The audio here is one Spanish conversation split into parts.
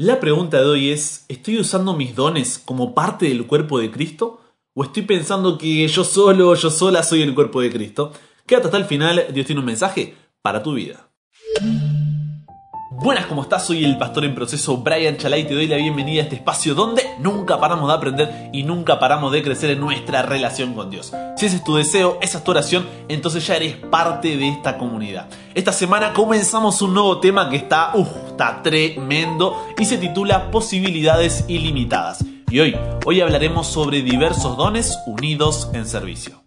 La pregunta de hoy es, ¿estoy usando mis dones como parte del cuerpo de Cristo? ¿O estoy pensando que yo solo, yo sola soy el cuerpo de Cristo? Quédate hasta el final, Dios tiene un mensaje para tu vida. Buenas, ¿cómo estás? Soy el pastor en proceso Brian Chalai y te doy la bienvenida a este espacio donde nunca paramos de aprender y nunca paramos de crecer en nuestra relación con Dios. Si ese es tu deseo, esa es tu oración, entonces ya eres parte de esta comunidad. Esta semana comenzamos un nuevo tema que está, uff, está tremendo y se titula Posibilidades ilimitadas. Y hoy, hoy hablaremos sobre diversos dones unidos en servicio.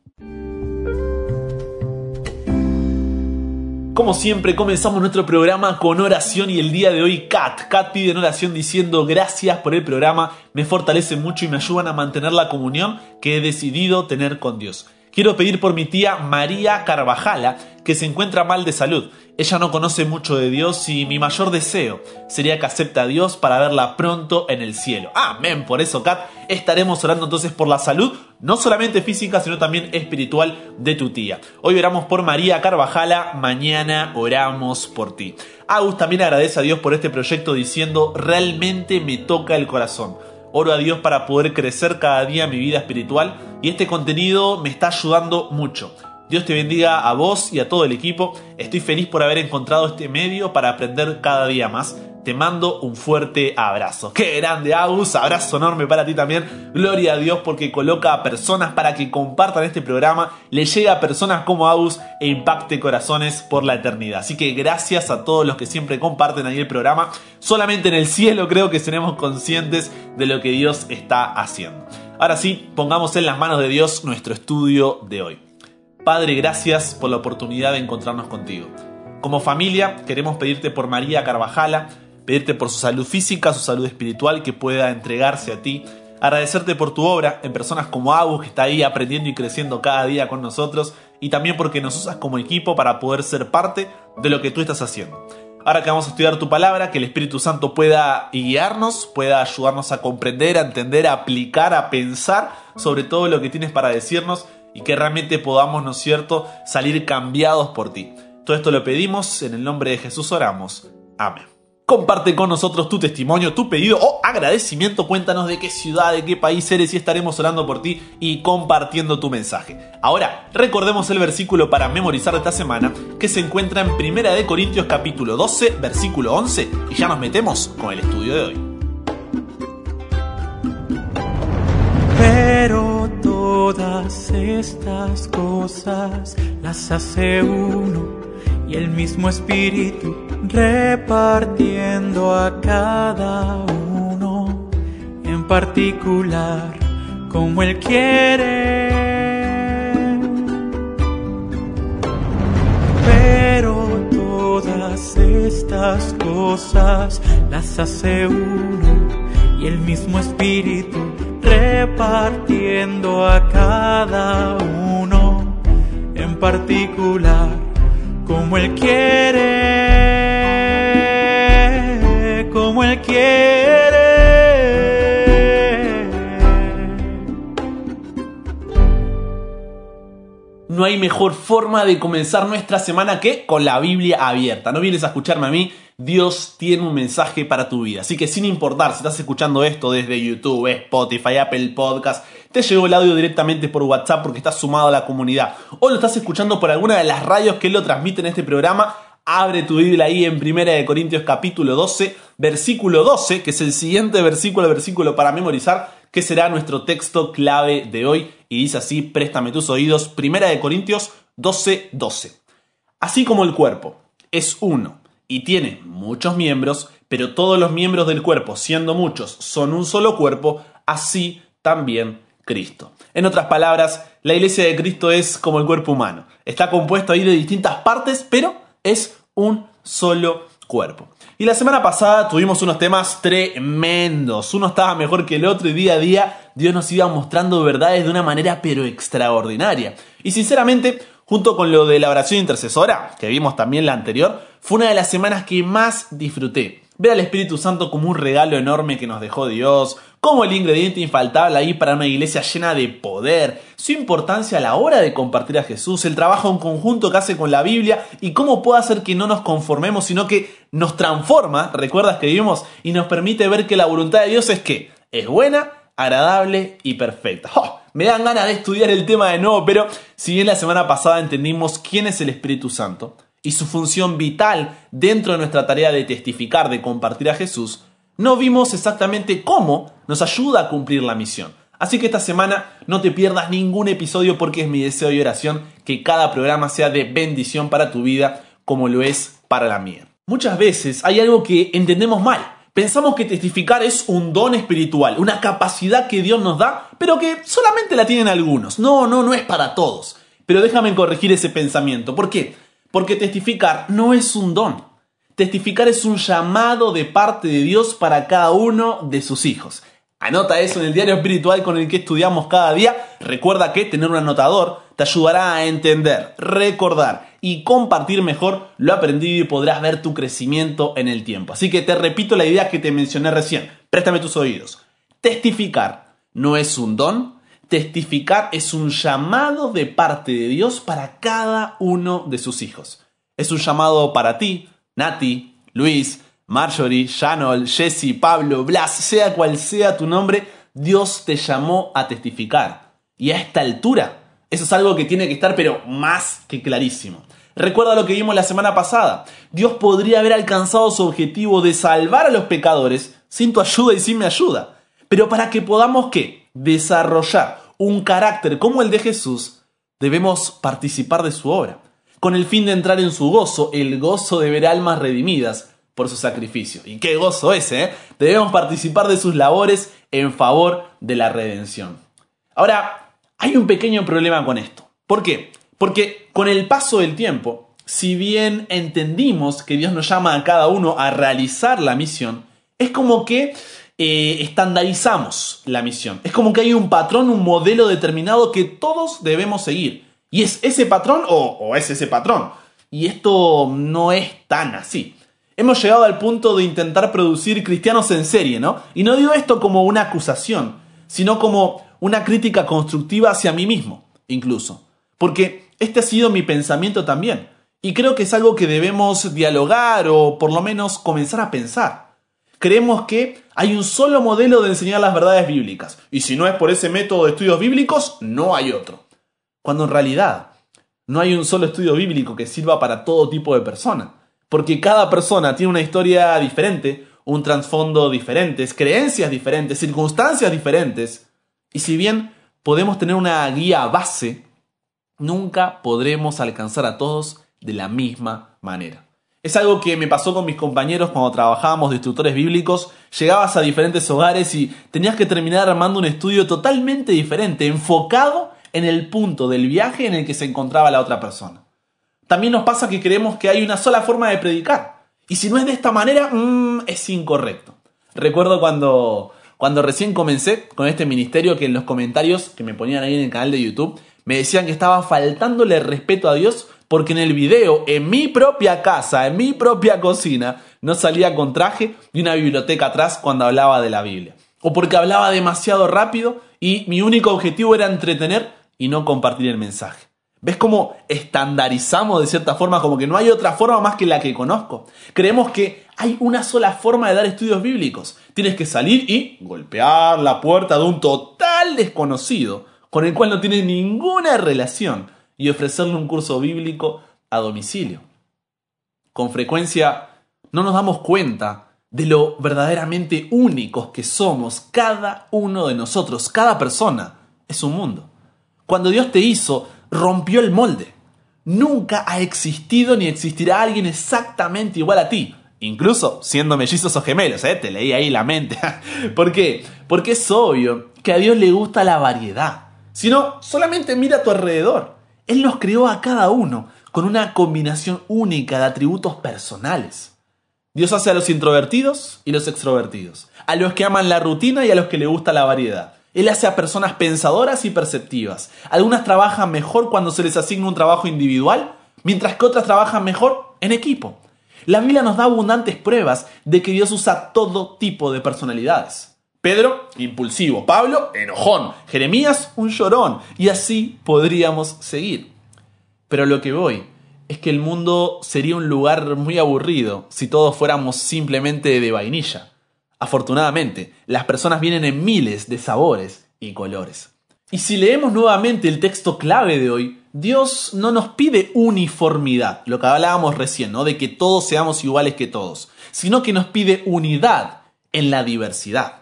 Como siempre, comenzamos nuestro programa con oración y el día de hoy Kat. Kat pide en oración diciendo gracias por el programa, me fortalece mucho y me ayudan a mantener la comunión que he decidido tener con Dios. Quiero pedir por mi tía María Carvajala, que se encuentra mal de salud. Ella no conoce mucho de Dios y mi mayor deseo sería que acepte a Dios para verla pronto en el cielo. Amén. Por eso, Kat, estaremos orando entonces por la salud, no solamente física, sino también espiritual de tu tía. Hoy oramos por María Carvajala, mañana oramos por ti. Agus también agradece a Dios por este proyecto diciendo, realmente me toca el corazón. Oro a Dios para poder crecer cada día mi vida espiritual y este contenido me está ayudando mucho. Dios te bendiga a vos y a todo el equipo. Estoy feliz por haber encontrado este medio para aprender cada día más. Te mando un fuerte abrazo. ¡Qué grande, Agus! Abrazo enorme para ti también. Gloria a Dios porque coloca a personas para que compartan este programa, le llega a personas como Agus e impacte corazones por la eternidad. Así que gracias a todos los que siempre comparten ahí el programa. Solamente en el cielo creo que seremos conscientes de lo que Dios está haciendo. Ahora sí, pongamos en las manos de Dios nuestro estudio de hoy. Padre, gracias por la oportunidad de encontrarnos contigo. Como familia, queremos pedirte por María Carvajala, pedirte por su salud física, su salud espiritual, que pueda entregarse a ti, agradecerte por tu obra en personas como Agus, que está ahí aprendiendo y creciendo cada día con nosotros, y también porque nos usas como equipo para poder ser parte de lo que tú estás haciendo. Ahora que vamos a estudiar tu palabra, que el Espíritu Santo pueda guiarnos, pueda ayudarnos a comprender, a entender, a aplicar, a pensar sobre todo lo que tienes para decirnos y que realmente podamos, ¿no es cierto?, salir cambiados por ti. Todo esto lo pedimos, en el nombre de Jesús oramos. Amén. Comparte con nosotros tu testimonio, tu pedido o agradecimiento. Cuéntanos de qué ciudad, de qué país eres y estaremos orando por ti y compartiendo tu mensaje. Ahora, recordemos el versículo para memorizar esta semana que se encuentra en 1 de Corintios capítulo 12, versículo 11 y ya nos metemos con el estudio de hoy. Todas estas cosas las hace uno y el mismo espíritu repartiendo a cada uno en particular como él quiere. Pero todas estas cosas las hace uno y el mismo espíritu repartiendo a cada uno en particular como Él quiere, como Él quiere. No hay mejor forma de comenzar nuestra semana que con la Biblia abierta. No vienes a escucharme a mí, Dios tiene un mensaje para tu vida. Así que sin importar si estás escuchando esto desde YouTube, Spotify, Apple Podcast, te llegó el audio directamente por WhatsApp porque estás sumado a la comunidad, o lo estás escuchando por alguna de las radios que lo transmiten este programa, abre tu Biblia ahí en 1 de Corintios capítulo 12, versículo 12, que es el siguiente versículo, versículo para memorizar, que será nuestro texto clave de hoy. Y dice así, préstame tus oídos, 1 de Corintios 12, 12. Así como el cuerpo es uno y tiene muchos miembros, pero todos los miembros del cuerpo, siendo muchos, son un solo cuerpo, así también Cristo. En otras palabras, la iglesia de Cristo es como el cuerpo humano. Está compuesto ahí de distintas partes, pero es un solo cuerpo. Y la semana pasada tuvimos unos temas tremendos. Uno estaba mejor que el otro y día a día Dios nos iba mostrando verdades de una manera pero extraordinaria. Y sinceramente, junto con lo de la oración intercesora, que vimos también la anterior, fue una de las semanas que más disfruté. Ver al Espíritu Santo como un regalo enorme que nos dejó Dios, como el ingrediente infaltable ahí para una iglesia llena de poder, su importancia a la hora de compartir a Jesús, el trabajo en conjunto que hace con la Biblia y cómo puede hacer que no nos conformemos, sino que nos transforma, recuerdas que vimos, y nos permite ver que la voluntad de Dios es que es buena, agradable y perfecta. ¡Oh! Me dan ganas de estudiar el tema de nuevo, pero si bien la semana pasada entendimos quién es el Espíritu Santo, y su función vital dentro de nuestra tarea de testificar, de compartir a Jesús, no vimos exactamente cómo nos ayuda a cumplir la misión. Así que esta semana no te pierdas ningún episodio porque es mi deseo y oración que cada programa sea de bendición para tu vida como lo es para la mía. Muchas veces hay algo que entendemos mal. Pensamos que testificar es un don espiritual, una capacidad que Dios nos da, pero que solamente la tienen algunos. No, no, no es para todos. Pero déjame corregir ese pensamiento. ¿Por qué? Porque testificar no es un don. Testificar es un llamado de parte de Dios para cada uno de sus hijos. Anota eso en el diario espiritual con el que estudiamos cada día. Recuerda que tener un anotador te ayudará a entender, recordar y compartir mejor lo aprendido y podrás ver tu crecimiento en el tiempo. Así que te repito la idea que te mencioné recién. Préstame tus oídos. Testificar no es un don, testificar es un llamado de parte de Dios para cada uno de sus hijos. Es un llamado para ti, Nati, Luis, Marjorie, Janol, Jesse, Pablo, Blas, sea cual sea tu nombre, Dios te llamó a testificar. Y a esta altura, eso es algo que tiene que estar pero más que clarísimo. Recuerda lo que vimos la semana pasada. Dios podría haber alcanzado su objetivo de salvar a los pecadores sin tu ayuda y sin mi ayuda. Pero para que podamos qué? Desarrollar un carácter como el de Jesús, debemos participar de su obra, con el fin de entrar en su gozo, el gozo de ver almas redimidas por su sacrificio. ¿Y qué gozo ese? ¿eh? Debemos participar de sus labores en favor de la redención. Ahora, hay un pequeño problema con esto. ¿Por qué? Porque con el paso del tiempo, si bien entendimos que Dios nos llama a cada uno a realizar la misión, es como que eh, estandarizamos la misión. Es como que hay un patrón, un modelo determinado que todos debemos seguir. Y es ese patrón o, o es ese patrón. Y esto no es tan así. Hemos llegado al punto de intentar producir cristianos en serie, ¿no? Y no digo esto como una acusación, sino como una crítica constructiva hacia mí mismo, incluso. Porque este ha sido mi pensamiento también. Y creo que es algo que debemos dialogar o por lo menos comenzar a pensar creemos que hay un solo modelo de enseñar las verdades bíblicas. Y si no es por ese método de estudios bíblicos, no hay otro. Cuando en realidad no hay un solo estudio bíblico que sirva para todo tipo de persona. Porque cada persona tiene una historia diferente, un trasfondo diferente, creencias diferentes, circunstancias diferentes. Y si bien podemos tener una guía base, nunca podremos alcanzar a todos de la misma manera. Es algo que me pasó con mis compañeros cuando trabajábamos de instructores bíblicos. Llegabas a diferentes hogares y tenías que terminar armando un estudio totalmente diferente, enfocado en el punto del viaje en el que se encontraba la otra persona. También nos pasa que creemos que hay una sola forma de predicar. Y si no es de esta manera, mmm, es incorrecto. Recuerdo cuando, cuando recién comencé con este ministerio que en los comentarios que me ponían ahí en el canal de YouTube me decían que estaba faltándole respeto a Dios porque en el video, en mi propia casa, en mi propia cocina, no salía con traje y una biblioteca atrás cuando hablaba de la Biblia. O porque hablaba demasiado rápido y mi único objetivo era entretener y no compartir el mensaje. ¿Ves cómo estandarizamos de cierta forma como que no hay otra forma más que la que conozco? Creemos que hay una sola forma de dar estudios bíblicos. Tienes que salir y golpear la puerta de un total desconocido con el cual no tienes ninguna relación y ofrecerle un curso bíblico a domicilio. Con frecuencia no nos damos cuenta de lo verdaderamente únicos que somos cada uno de nosotros, cada persona es un mundo. Cuando Dios te hizo, rompió el molde. Nunca ha existido ni existirá alguien exactamente igual a ti, incluso siendo mellizos o gemelos, ¿eh? te leí ahí la mente. ¿Por qué? Porque es obvio que a Dios le gusta la variedad. Si no, solamente mira a tu alrededor. Él nos creó a cada uno con una combinación única de atributos personales. Dios hace a los introvertidos y los extrovertidos, a los que aman la rutina y a los que le gusta la variedad. Él hace a personas pensadoras y perceptivas. Algunas trabajan mejor cuando se les asigna un trabajo individual, mientras que otras trabajan mejor en equipo. La Biblia nos da abundantes pruebas de que Dios usa todo tipo de personalidades. Pedro, impulsivo. Pablo, enojón. Jeremías, un llorón. Y así podríamos seguir. Pero lo que voy es que el mundo sería un lugar muy aburrido si todos fuéramos simplemente de vainilla. Afortunadamente, las personas vienen en miles de sabores y colores. Y si leemos nuevamente el texto clave de hoy, Dios no nos pide uniformidad, lo que hablábamos recién, ¿no? De que todos seamos iguales que todos, sino que nos pide unidad en la diversidad.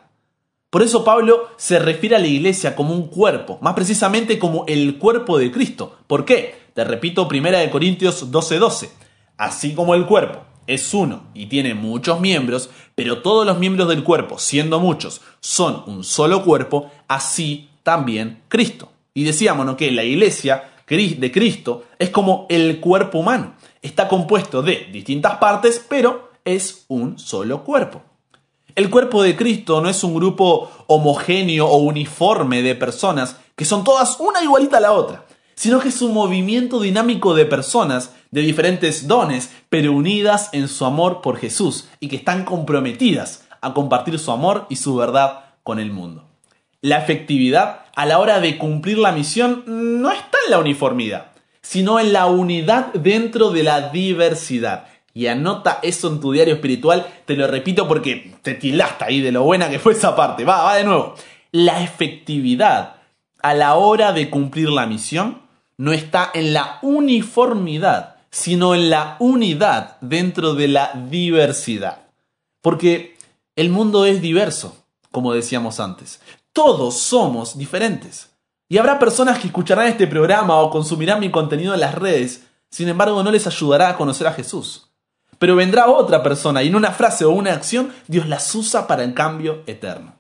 Por eso Pablo se refiere a la iglesia como un cuerpo, más precisamente como el cuerpo de Cristo. ¿Por qué? Te repito, 1 Corintios 12:12. Así como el cuerpo es uno y tiene muchos miembros, pero todos los miembros del cuerpo, siendo muchos, son un solo cuerpo, así también Cristo. Y decíamos ¿no? que la iglesia de Cristo es como el cuerpo humano. Está compuesto de distintas partes, pero es un solo cuerpo. El cuerpo de Cristo no es un grupo homogéneo o uniforme de personas que son todas una igualita a la otra, sino que es un movimiento dinámico de personas de diferentes dones, pero unidas en su amor por Jesús y que están comprometidas a compartir su amor y su verdad con el mundo. La efectividad a la hora de cumplir la misión no está en la uniformidad, sino en la unidad dentro de la diversidad y anota eso en tu diario espiritual. Te lo repito porque te tilaste ahí de lo buena que fue esa parte. Va, va de nuevo. La efectividad a la hora de cumplir la misión no está en la uniformidad, sino en la unidad dentro de la diversidad. Porque el mundo es diverso, como decíamos antes. Todos somos diferentes. Y habrá personas que escucharán este programa o consumirán mi contenido en las redes, sin embargo no les ayudará a conocer a Jesús. Pero vendrá otra persona y en una frase o una acción Dios las usa para el cambio eterno.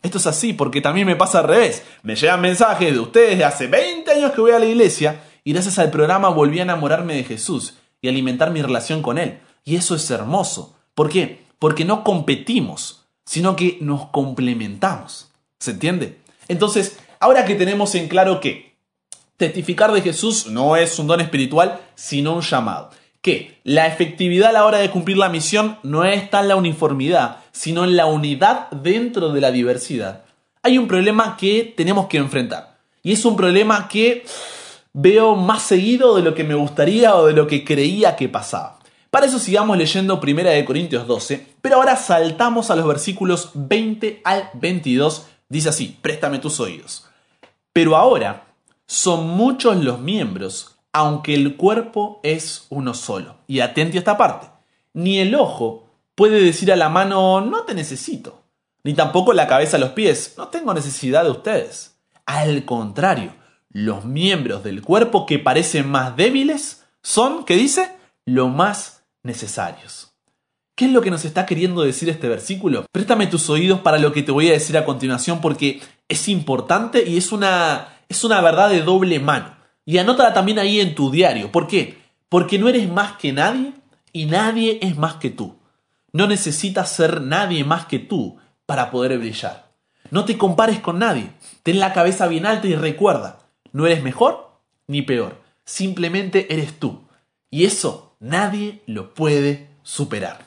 Esto es así porque también me pasa al revés. Me llegan mensajes de ustedes de hace 20 años que voy a la iglesia y gracias al programa volví a enamorarme de Jesús y alimentar mi relación con Él. Y eso es hermoso. ¿Por qué? Porque no competimos, sino que nos complementamos. ¿Se entiende? Entonces, ahora que tenemos en claro que testificar de Jesús no es un don espiritual, sino un llamado que la efectividad a la hora de cumplir la misión no está en la uniformidad, sino en la unidad dentro de la diversidad. Hay un problema que tenemos que enfrentar. Y es un problema que veo más seguido de lo que me gustaría o de lo que creía que pasaba. Para eso sigamos leyendo 1 de Corintios 12, pero ahora saltamos a los versículos 20 al 22. Dice así, préstame tus oídos. Pero ahora son muchos los miembros, aunque el cuerpo es uno solo. Y atente a esta parte. Ni el ojo puede decir a la mano, no te necesito. Ni tampoco la cabeza a los pies, no tengo necesidad de ustedes. Al contrario, los miembros del cuerpo que parecen más débiles son, ¿qué dice? Lo más necesarios. ¿Qué es lo que nos está queriendo decir este versículo? Préstame tus oídos para lo que te voy a decir a continuación porque es importante y es una, es una verdad de doble mano. Y anótala también ahí en tu diario. ¿Por qué? Porque no eres más que nadie y nadie es más que tú. No necesitas ser nadie más que tú para poder brillar. No te compares con nadie. Ten la cabeza bien alta y recuerda, no eres mejor ni peor. Simplemente eres tú. Y eso nadie lo puede superar.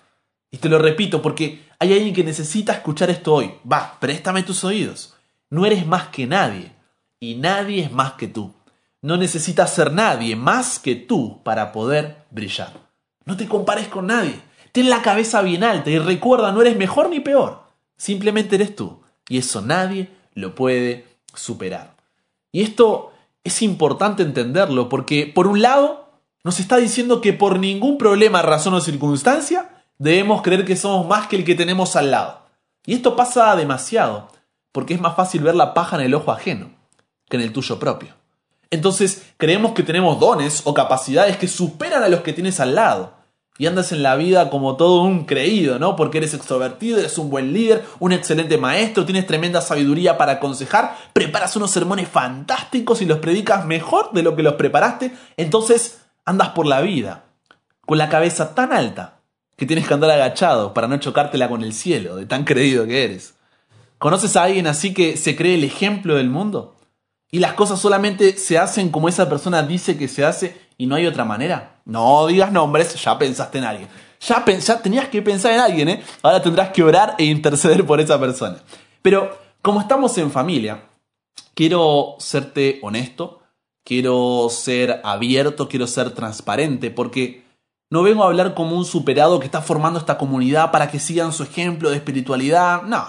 Y te lo repito porque hay alguien que necesita escuchar esto hoy. Va, préstame tus oídos. No eres más que nadie y nadie es más que tú. No necesitas ser nadie más que tú para poder brillar. No te compares con nadie. Ten la cabeza bien alta y recuerda, no eres mejor ni peor. Simplemente eres tú. Y eso nadie lo puede superar. Y esto es importante entenderlo porque, por un lado, nos está diciendo que por ningún problema, razón o circunstancia debemos creer que somos más que el que tenemos al lado. Y esto pasa demasiado, porque es más fácil ver la paja en el ojo ajeno que en el tuyo propio. Entonces creemos que tenemos dones o capacidades que superan a los que tienes al lado. Y andas en la vida como todo un creído, ¿no? Porque eres extrovertido, eres un buen líder, un excelente maestro, tienes tremenda sabiduría para aconsejar, preparas unos sermones fantásticos y los predicas mejor de lo que los preparaste. Entonces andas por la vida con la cabeza tan alta que tienes que andar agachado para no chocártela con el cielo, de tan creído que eres. ¿Conoces a alguien así que se cree el ejemplo del mundo? Y las cosas solamente se hacen como esa persona dice que se hace y no hay otra manera. No digas nombres, ya pensaste en alguien. Ya, ya tenías que pensar en alguien, ¿eh? Ahora tendrás que orar e interceder por esa persona. Pero como estamos en familia, quiero serte honesto, quiero ser abierto, quiero ser transparente, porque no vengo a hablar como un superado que está formando esta comunidad para que sigan su ejemplo de espiritualidad. No,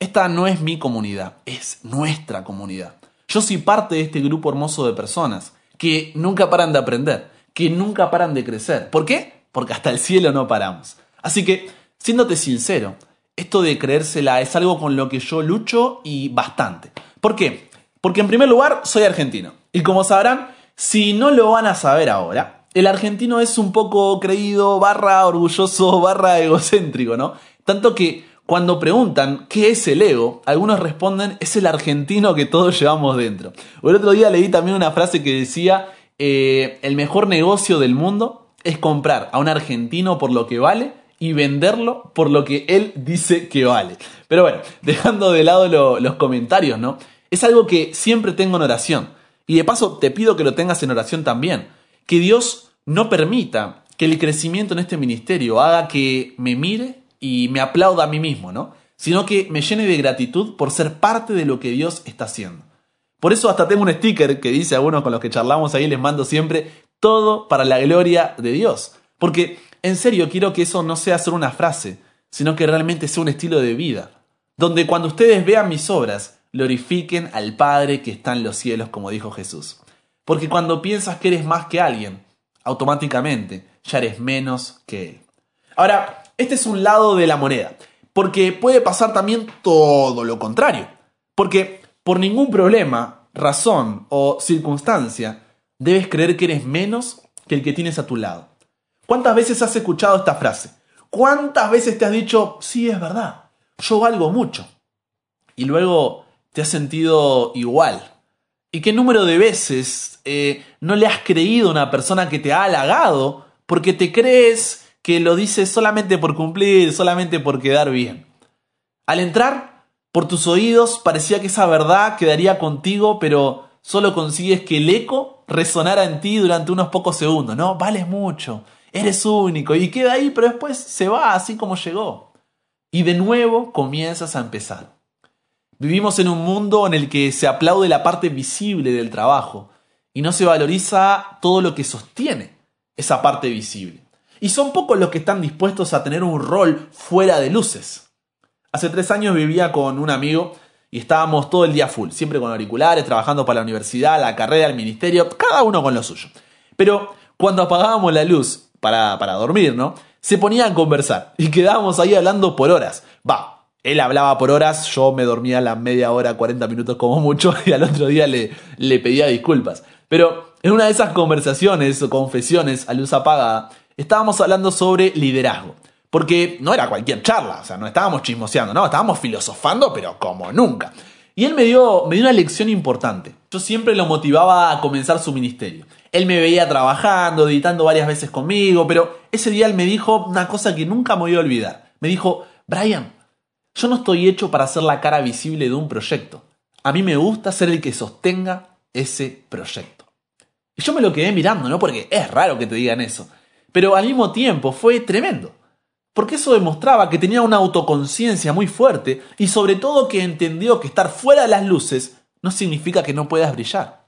esta no es mi comunidad, es nuestra comunidad. Yo soy parte de este grupo hermoso de personas que nunca paran de aprender, que nunca paran de crecer. ¿Por qué? Porque hasta el cielo no paramos. Así que, siéndote sincero, esto de creérsela es algo con lo que yo lucho y bastante. ¿Por qué? Porque en primer lugar soy argentino. Y como sabrán, si no lo van a saber ahora, el argentino es un poco creído, barra orgulloso, barra egocéntrico, ¿no? Tanto que cuando preguntan qué es el ego, algunos responden es el argentino que todos llevamos dentro. el otro día leí también una frase que decía eh, el mejor negocio del mundo es comprar a un argentino por lo que vale y venderlo por lo que él dice que vale. Pero bueno, dejando de lado los comentarios, ¿no? Es algo que siempre tengo en oración. Y de paso te pido que lo tengas en oración también. Que Dios no permita que el crecimiento en este ministerio haga que me mire y me aplauda a mí mismo, ¿no? Sino que me llene de gratitud por ser parte de lo que Dios está haciendo. Por eso hasta tengo un sticker que dice a uno con los que charlamos ahí, les mando siempre, todo para la gloria de Dios. Porque en serio quiero que eso no sea solo una frase, sino que realmente sea un estilo de vida. Donde cuando ustedes vean mis obras, glorifiquen al Padre que está en los cielos, como dijo Jesús. Porque cuando piensas que eres más que alguien, automáticamente ya eres menos que Él. Ahora, este es un lado de la moneda, porque puede pasar también todo lo contrario. Porque por ningún problema, razón o circunstancia debes creer que eres menos que el que tienes a tu lado. ¿Cuántas veces has escuchado esta frase? ¿Cuántas veces te has dicho, sí, es verdad, yo valgo mucho? Y luego te has sentido igual. ¿Y qué número de veces eh, no le has creído a una persona que te ha halagado porque te crees que lo dices solamente por cumplir, solamente por quedar bien. Al entrar, por tus oídos parecía que esa verdad quedaría contigo, pero solo consigues que el eco resonara en ti durante unos pocos segundos, ¿no? Vales mucho, eres único, y queda ahí, pero después se va así como llegó. Y de nuevo comienzas a empezar. Vivimos en un mundo en el que se aplaude la parte visible del trabajo y no se valoriza todo lo que sostiene esa parte visible. Y son pocos los que están dispuestos a tener un rol fuera de luces. Hace tres años vivía con un amigo y estábamos todo el día full, siempre con auriculares, trabajando para la universidad, la carrera, el ministerio, cada uno con lo suyo. Pero cuando apagábamos la luz para, para dormir, ¿no? Se ponían a conversar y quedábamos ahí hablando por horas. Va, él hablaba por horas, yo me dormía la media hora, 40 minutos como mucho, y al otro día le, le pedía disculpas. Pero en una de esas conversaciones o confesiones a luz apagada, estábamos hablando sobre liderazgo. Porque no era cualquier charla, o sea, no estábamos chismoseando, no, estábamos filosofando, pero como nunca. Y él me dio, me dio una lección importante. Yo siempre lo motivaba a comenzar su ministerio. Él me veía trabajando, editando varias veces conmigo, pero ese día él me dijo una cosa que nunca me voy a olvidar. Me dijo, Brian, yo no estoy hecho para ser la cara visible de un proyecto. A mí me gusta ser el que sostenga ese proyecto. Y yo me lo quedé mirando, ¿no? Porque es raro que te digan eso pero al mismo tiempo fue tremendo. Porque eso demostraba que tenía una autoconciencia muy fuerte y sobre todo que entendió que estar fuera de las luces no significa que no puedas brillar.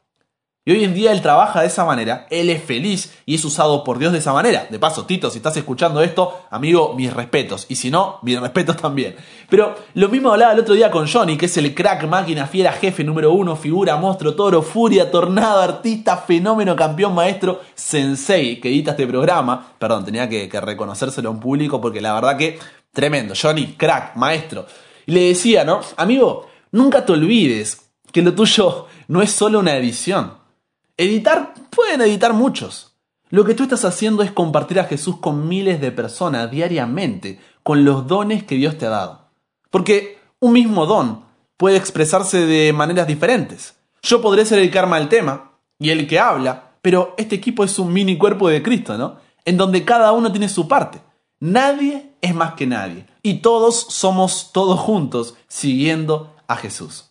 Y hoy en día él trabaja de esa manera, él es feliz y es usado por Dios de esa manera. De paso, Tito, si estás escuchando esto, amigo, mis respetos. Y si no, mis respetos también. Pero lo mismo hablaba el otro día con Johnny, que es el crack, máquina, fiera, jefe número uno, figura, monstruo, toro, furia, tornado, artista, fenómeno, campeón, maestro, sensei, que edita este programa. Perdón, tenía que, que reconocérselo a un público porque la verdad que tremendo. Johnny, crack, maestro. Y le decía, ¿no? Amigo, nunca te olvides que lo tuyo no es solo una edición Editar, pueden editar muchos. Lo que tú estás haciendo es compartir a Jesús con miles de personas diariamente, con los dones que Dios te ha dado. Porque un mismo don puede expresarse de maneras diferentes. Yo podré ser el karma del tema y el que habla, pero este equipo es un mini cuerpo de Cristo, ¿no? En donde cada uno tiene su parte. Nadie es más que nadie. Y todos somos todos juntos siguiendo a Jesús.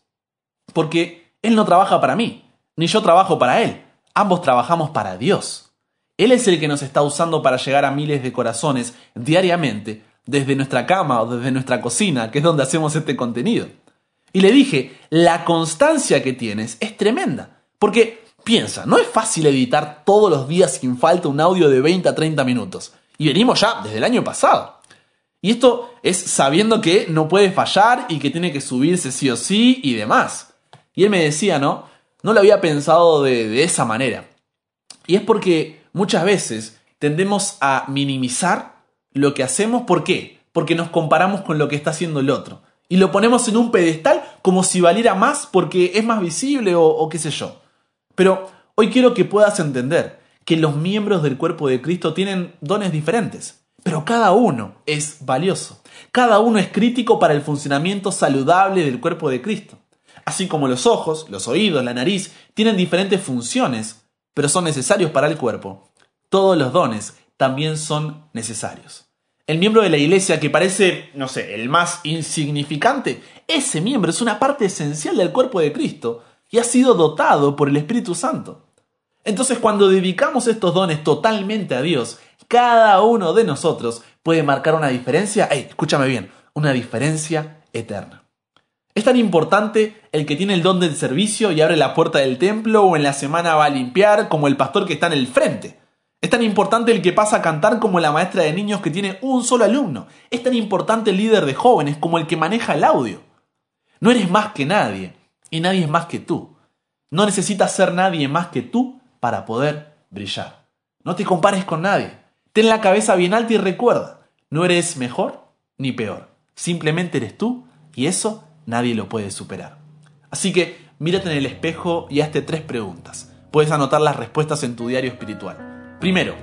Porque Él no trabaja para mí, ni yo trabajo para Él. Ambos trabajamos para Dios. Él es el que nos está usando para llegar a miles de corazones diariamente, desde nuestra cama o desde nuestra cocina, que es donde hacemos este contenido. Y le dije, la constancia que tienes es tremenda. Porque piensa, no es fácil editar todos los días sin falta un audio de 20 a 30 minutos. Y venimos ya desde el año pasado. Y esto es sabiendo que no puede fallar y que tiene que subirse sí o sí y demás. Y él me decía, ¿no? No lo había pensado de, esa manera. Y es porque muchas veces tendemos a minimizar lo que hacemos. ¿Por qué? Porque nos comparamos con lo que está haciendo el otro. Y lo ponemos en un pedestal como si valiera más porque es más visible o qué sé yo. Pero hoy quiero que puedas entender que los miembros del cuerpo de Cristo tienen dones diferentes, pero cada uno es valioso. Cada uno es crítico para el funcionamiento saludable del cuerpo de Cristo. Así como los ojos, los oídos, la nariz tienen diferentes funciones, pero son necesarios para el cuerpo. Todos los dones también son necesarios. El miembro de la iglesia que parece, no sé, el más insignificante, ese miembro es una parte esencial del cuerpo de Cristo y ha sido dotado por el Espíritu Santo. Entonces cuando dedicamos estos dones totalmente a Dios, cada uno de nosotros puede marcar una diferencia, escúchame bien, una diferencia eterna. Es tan importante el que tiene el don del servicio y abre la puerta del templo o en la semana va a limpiar como el pastor que está en el frente. Es tan importante el que pasa a cantar como la maestra de niños que tiene un solo alumno. Es tan importante el líder de jóvenes como el que maneja el audio. No eres más que nadie y nadie es más que tú. No necesitas ser nadie más que tú para poder brillar. No te compares con nadie. Ten la cabeza bien alta y recuerda, no eres mejor ni peor. Simplemente eres tú y eso nadie lo puede superar. Así que mírate en el espejo y hazte tres preguntas. Puedes anotar las respuestas en tu diario espiritual. Primero,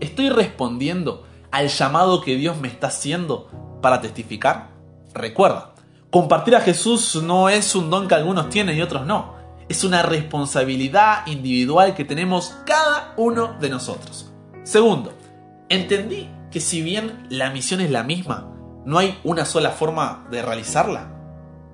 ¿estoy respondiendo al llamado que Dios me está haciendo para testificar? Recuerda, compartir a Jesús no es un don que algunos tienen y otros no. Es una responsabilidad individual que tenemos cada uno de nosotros. Segundo, entendí que si bien la misión es la misma, no hay una sola forma de realizarla.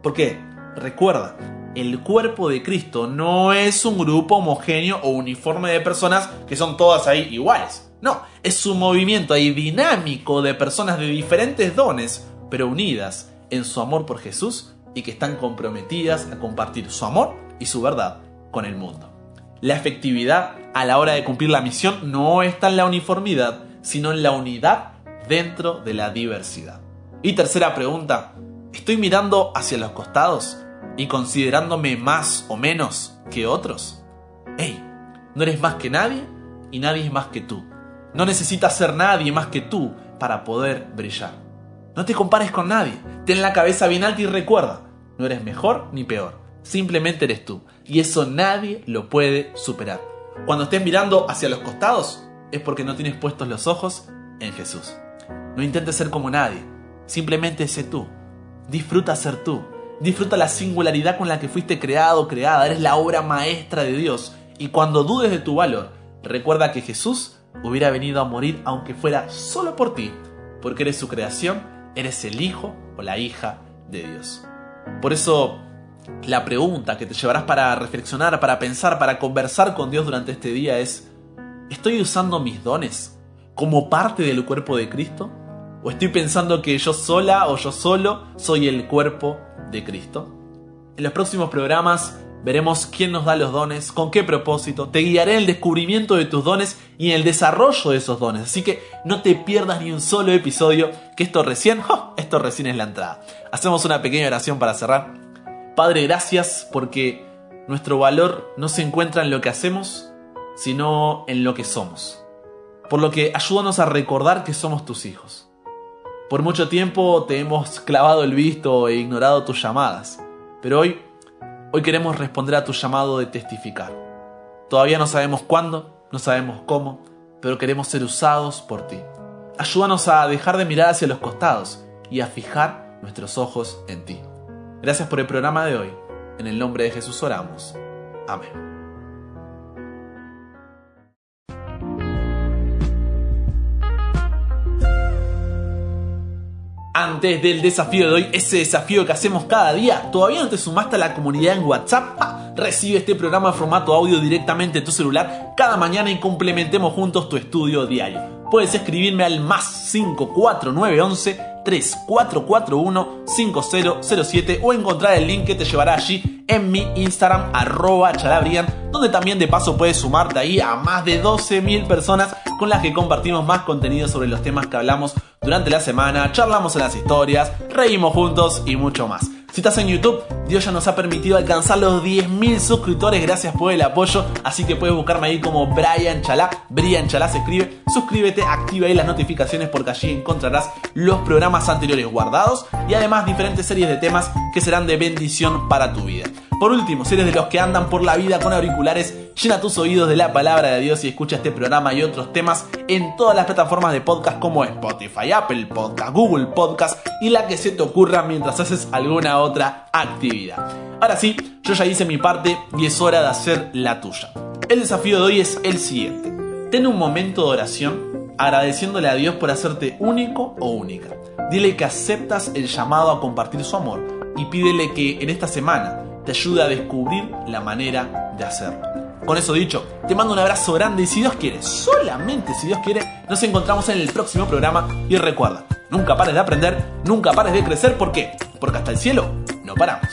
Porque, recuerda, el cuerpo de Cristo no es un grupo homogéneo o uniforme de personas que son todas ahí iguales. No, es un movimiento ahí dinámico de personas de diferentes dones, pero unidas en su amor por Jesús y que están comprometidas a compartir su amor y su verdad con el mundo. La efectividad a la hora de cumplir la misión no está en la uniformidad, sino en la unidad dentro de la diversidad. Y tercera pregunta, ¿estoy mirando hacia los costados y considerándome más o menos que otros? ¡Ey! No eres más que nadie y nadie es más que tú. No necesitas ser nadie más que tú para poder brillar. No te compares con nadie. Ten la cabeza bien alta y recuerda, no eres mejor ni peor. Simplemente eres tú. Y eso nadie lo puede superar. Cuando estés mirando hacia los costados, es porque no tienes puestos los ojos en Jesús. No intentes ser como nadie. Simplemente sé tú. Disfruta ser tú. Disfruta la singularidad con la que fuiste creado, creada. Eres la obra maestra de Dios. Y cuando dudes de tu valor, recuerda que Jesús hubiera venido a morir aunque fuera solo por ti. Porque eres su creación, eres el hijo o la hija de Dios. Por eso la pregunta que te llevarás para reflexionar, para pensar, para conversar con Dios durante este día es, ¿estoy usando mis dones como parte del cuerpo de Cristo? ¿O estoy pensando que yo sola o yo solo soy el cuerpo de Cristo? En los próximos programas veremos quién nos da los dones, con qué propósito, te guiaré en el descubrimiento de tus dones y en el desarrollo de esos dones. Así que no te pierdas ni un solo episodio, que esto recién, esto recién es la entrada. Hacemos una pequeña oración para cerrar. Padre, gracias porque nuestro valor no se encuentra en lo que hacemos, sino en lo que somos. Por lo que ayúdanos a recordar que somos tus hijos. Por mucho tiempo te hemos clavado el visto e ignorado tus llamadas, pero hoy, hoy queremos responder a tu llamado de testificar. Todavía no sabemos cuándo, no sabemos cómo, pero queremos ser usados por ti. Ayúdanos a dejar de mirar hacia los costados y a fijar nuestros ojos en ti. Gracias por el programa de hoy. En el nombre de Jesús oramos. Amén. Antes del desafío de hoy, ese desafío que hacemos cada día, ¿todavía no te sumaste a la comunidad en WhatsApp? recibe este programa en formato audio directamente en tu celular cada mañana y complementemos juntos tu estudio diario. Puedes escribirme al más 54911 3441-5007 o encontrar el link que te llevará allí en mi Instagram arroba chalabrian, donde también de paso puedes sumarte ahí a más de 12.000 personas con las que compartimos más contenido sobre los temas que hablamos durante la semana, charlamos en las historias, reímos juntos y mucho más. Si estás en YouTube, Dios ya nos ha permitido alcanzar los 10.000 suscriptores, gracias por el apoyo, así que puedes buscarme ahí como Brian Chalá, Brian Chalá se escribe, suscríbete, activa ahí las notificaciones porque allí encontrarás los programas anteriores guardados y además diferentes series de temas que serán de bendición para tu vida. Por último, si eres de los que andan por la vida con auriculares, llena tus oídos de la palabra de Dios y escucha este programa y otros temas en todas las plataformas de podcast como Spotify, Apple Podcast, Google Podcast y la que se te ocurra mientras haces alguna otra actividad. Ahora sí, yo ya hice mi parte y es hora de hacer la tuya. El desafío de hoy es el siguiente. Ten un momento de oración agradeciéndole a Dios por hacerte único o única. Dile que aceptas el llamado a compartir su amor y pídele que en esta semana te ayude a descubrir la manera de hacerlo. Con eso dicho, te mando un abrazo grande y si Dios quiere, solamente si Dios quiere, nos encontramos en el próximo programa y recuerda, nunca pares de aprender, nunca pares de crecer, ¿por qué? Porque hasta el cielo no paramos.